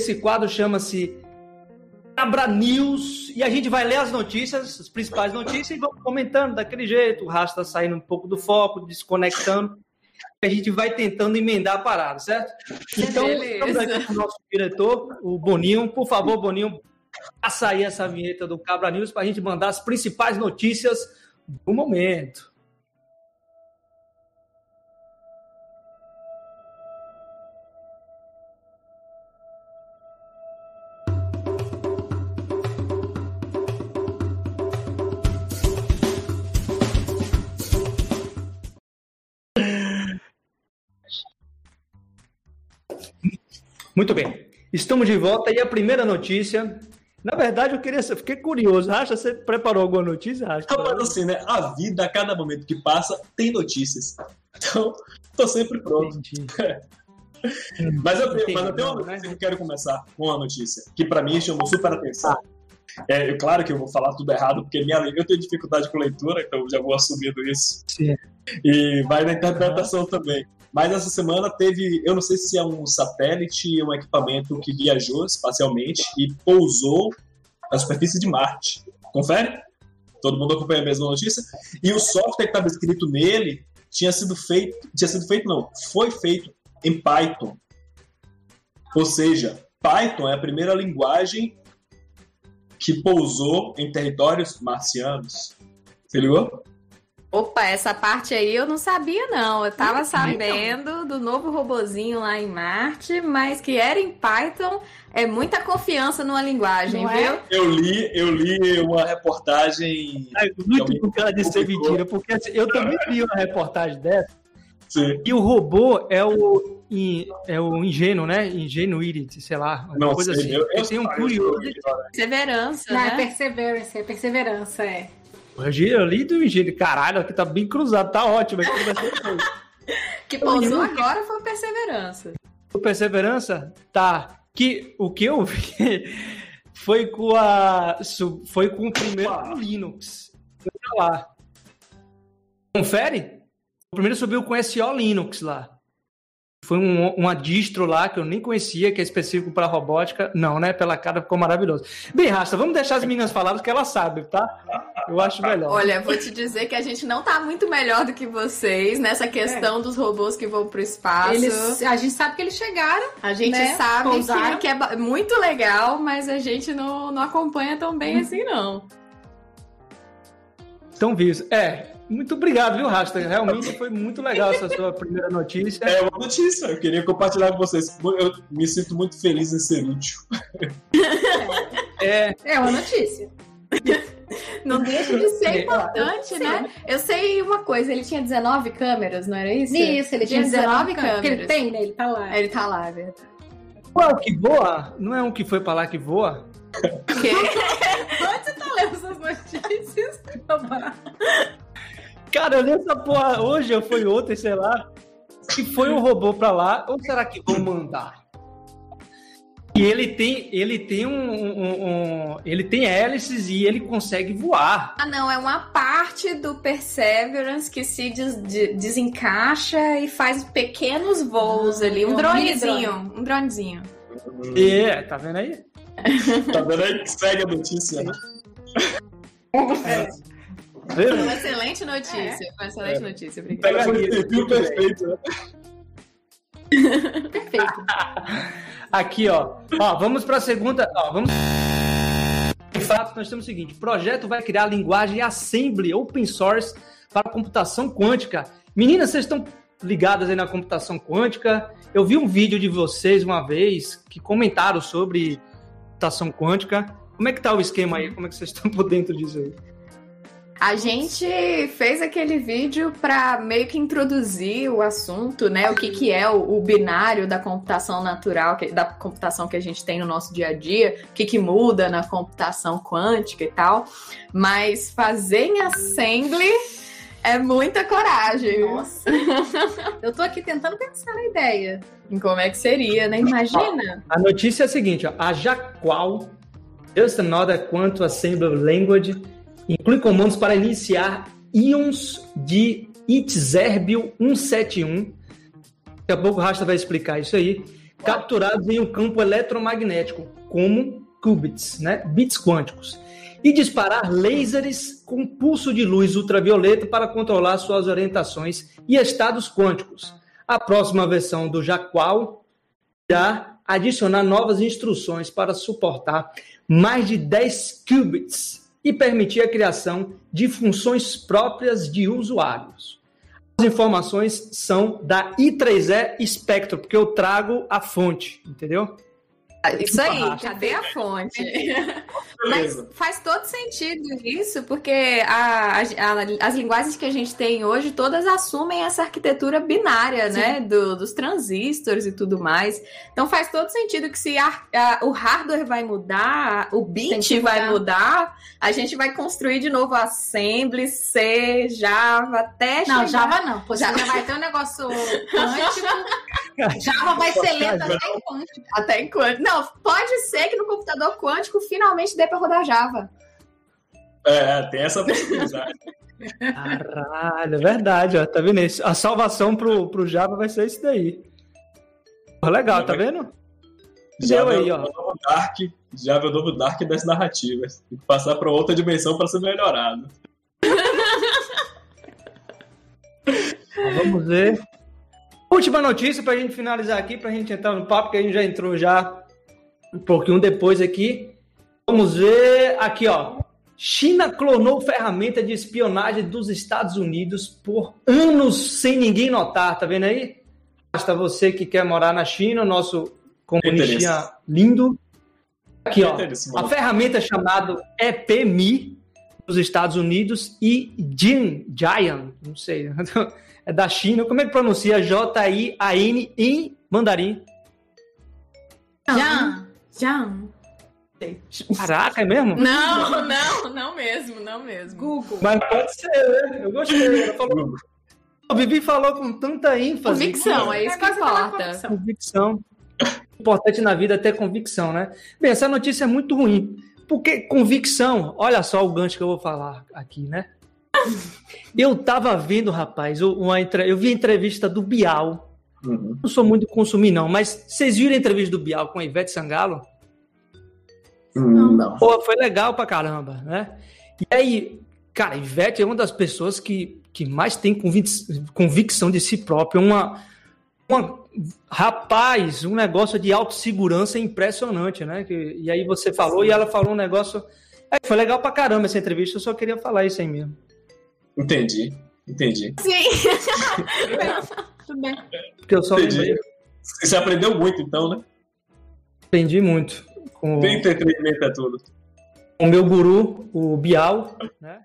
Esse quadro chama-se Cabra News e a gente vai ler as notícias, as principais notícias, e vamos comentando daquele jeito. O rastro está saindo um pouco do foco, desconectando. A gente vai tentando emendar a parada, certo? Então, estamos aqui com o nosso diretor, o Boninho. Por favor, Boninho, passa aí essa vinheta do Cabra News para a gente mandar as principais notícias do momento. Muito bem. Estamos de volta e a primeira notícia. Na verdade, eu queria. Fiquei curioso. Acha você preparou alguma notícia? Acha? Rapaz, assim, né? A vida, a cada momento que passa, tem notícias. Então, tô sempre pronto. mas, eu, Entendi. mas eu tenho uma notícia que eu quero começar com uma notícia que para mim chamou super atenção. É, claro que eu vou falar tudo errado, porque minha, eu tenho dificuldade com leitura, então já vou assumindo isso. Sim. E vai na interpretação também. Mas essa semana teve, eu não sei se é um satélite, um equipamento que viajou espacialmente e pousou na superfície de Marte. Confere? Todo mundo acompanha a mesma notícia? E o software que estava escrito nele tinha sido feito, tinha sido feito não, foi feito em Python. Ou seja, Python é a primeira linguagem que pousou em territórios marcianos. Se ligou? Opa, essa parte aí eu não sabia, não. Eu tava sabendo do novo robozinho lá em Marte, mas que era em Python. É muita confiança numa linguagem, não é? viu? É? Eu li, eu li uma reportagem. É muito com cara de ser mentira, porque assim, eu também li uma reportagem dessa. Sim. E o robô é o, é o ingênuo, né? Ingenuity, sei lá. Uma não, coisa sei, assim. Eu, eu tenho um curioso. Perseverança. Não, né? é perseverança, é perseverança, é. Eu li do engenho, caralho, aqui tá bem cruzado, tá ótimo. que pousou agora foi Perseverança. O Perseverança? Tá. Que, o que eu vi foi com a. Foi com o primeiro Linux. Foi pra lá. Confere? O primeiro subiu com SO Linux lá. Foi um, uma distro lá que eu nem conhecia, que é específico para robótica. Não, né? Pela cara ficou maravilhoso. Bem, Rasta, vamos deixar as meninas falarem porque elas sabem, tá? Eu acho melhor. Olha, vou te dizer que a gente não tá muito melhor do que vocês nessa questão é. dos robôs que vão pro espaço. Eles, a gente sabe que eles chegaram. A gente né? sabe que, que, é muito legal, mas a gente não, não acompanha tão bem hum. assim, não. Estão vivos. É, muito obrigado, viu, Rasta? Realmente foi muito legal essa sua primeira notícia. É uma notícia, eu queria compartilhar com vocês. Eu me sinto muito feliz em ser útil. É, é uma notícia. Não deixa de ser importante, né? Eu sei uma coisa, ele tinha 19 câmeras, não era isso? Isso, ele tinha 19, 19 câmeras. Ele tem, né? Ele tá lá. Ele tá lá, é verdade. Qual que voa? Não é um que foi pra lá que voa? Que? Onde você tá lendo essas notícias? Cara, eu li essa porra hoje, ou foi ontem, sei lá. Que foi um robô pra lá, ou será que vão mandar? E ele tem, ele tem um, um, um, ele tem hélices e ele consegue voar. Ah, não, é uma parte do Perseverance que se des, de, desencaixa e faz pequenos voos ah, ali, um, dronezinho, um dronezinho. É, tá vendo aí? tá vendo aí que segue a notícia, né? É. Foi uma excelente notícia. É. Foi uma excelente é. notícia. Obrigada. Foi perfil perfeito, né? Perfeito. Aqui, ó. ó vamos para a segunda. Ó, vamos. De fato, nós temos o seguinte: o projeto vai criar a linguagem Assembly Open Source para computação quântica. Meninas, vocês estão ligadas aí na computação quântica? Eu vi um vídeo de vocês uma vez que comentaram sobre computação quântica. Como é que tá o esquema aí? Como é que vocês estão por dentro disso aí? A gente fez aquele vídeo para meio que introduzir o assunto, né? O que, que é o, o binário da computação natural, que, da computação que a gente tem no nosso dia a dia, o que, que muda na computação quântica e tal. Mas fazer em assembly é muita coragem. Nossa. Eu tô aqui tentando pensar na ideia. Em como é que seria, né? Imagina. A notícia é a seguinte, ó. A Jaqual, Just Another Quantum Assembly Language Inclui comandos para iniciar íons de Itzerbil 171. Daqui a pouco o Rasta vai explicar isso aí. capturados em um campo eletromagnético, como qubits, né? bits quânticos, e disparar lasers com pulso de luz ultravioleta para controlar suas orientações e estados quânticos. A próxima versão do Jaqual irá adicionar novas instruções para suportar mais de 10 qubits e permitir a criação de funções próprias de usuários. As informações são da I3E Spectrum, porque eu trago a fonte, entendeu? Isso aí, cadê a fonte? Mas faz todo sentido isso, porque a, a, as linguagens que a gente tem hoje, todas assumem essa arquitetura binária, Sim. né? Do, dos transistores e tudo mais. Então faz todo sentido que se a, o hardware vai mudar, o bit vai mudar, a gente vai construir de novo assembly, C, Java, até Não, Java não, porque já vai ter um negócio quântico. Java vai ser lento até em quântico. Até em quântico. Não, pode ser que no computador quântico finalmente dê para rodar Java. É, tem essa possibilidade. Caralho, é verdade, ó, tá vendo isso? A salvação pro, pro Java vai ser isso daí. Legal, tá vendo? Java aí, é ó. novo Dark, Java é o novo Dark das narrativas. Tem que passar para outra dimensão para ser melhorado. Vamos ver. Última notícia para a gente finalizar aqui, para a gente entrar no papo, que a gente já entrou já um pouquinho depois aqui. Vamos ver aqui, ó. China clonou ferramenta de espionagem dos Estados Unidos por anos sem ninguém notar, tá vendo aí? Basta você que quer morar na China, nosso comunistinha lindo. Aqui, ó. A ferramenta chamada EPMI dos Estados Unidos e Jin Jian, não sei. é da China. Como é que pronuncia J-I-A-N em mandarim? Jan. Jan. Caraca, é mesmo? Não, não, não mesmo, não mesmo. Google. Mas pode ser, né? Eu gostei. Ela falou... O Vivi falou com tanta ênfase. Convicção, é isso que importa. Convicção. Importante na vida é ter convicção, né? Bem, essa notícia é muito ruim. Porque convicção, olha só o gancho que eu vou falar aqui, né? Eu tava vendo, rapaz, uma, eu vi a entrevista do Bial. Uhum. Não sou muito consumir, não, mas vocês viram a entrevista do Bial com a Ivete Sangalo? Não. Pô, foi legal pra caramba, né? E aí, cara, Ivete é uma das pessoas que, que mais tem convic convicção de si própria. Uma, uma, rapaz, um negócio de autossegurança impressionante, né? E aí você falou e ela falou um negócio. É, foi legal pra caramba essa entrevista, eu só queria falar isso aí mesmo. Entendi, entendi. Sim. Tudo bem. Porque eu só entendi. Você aprendeu muito, então, né? Aprendi muito. Com... Tem entretenimento é tudo. O meu guru, o Bial, né?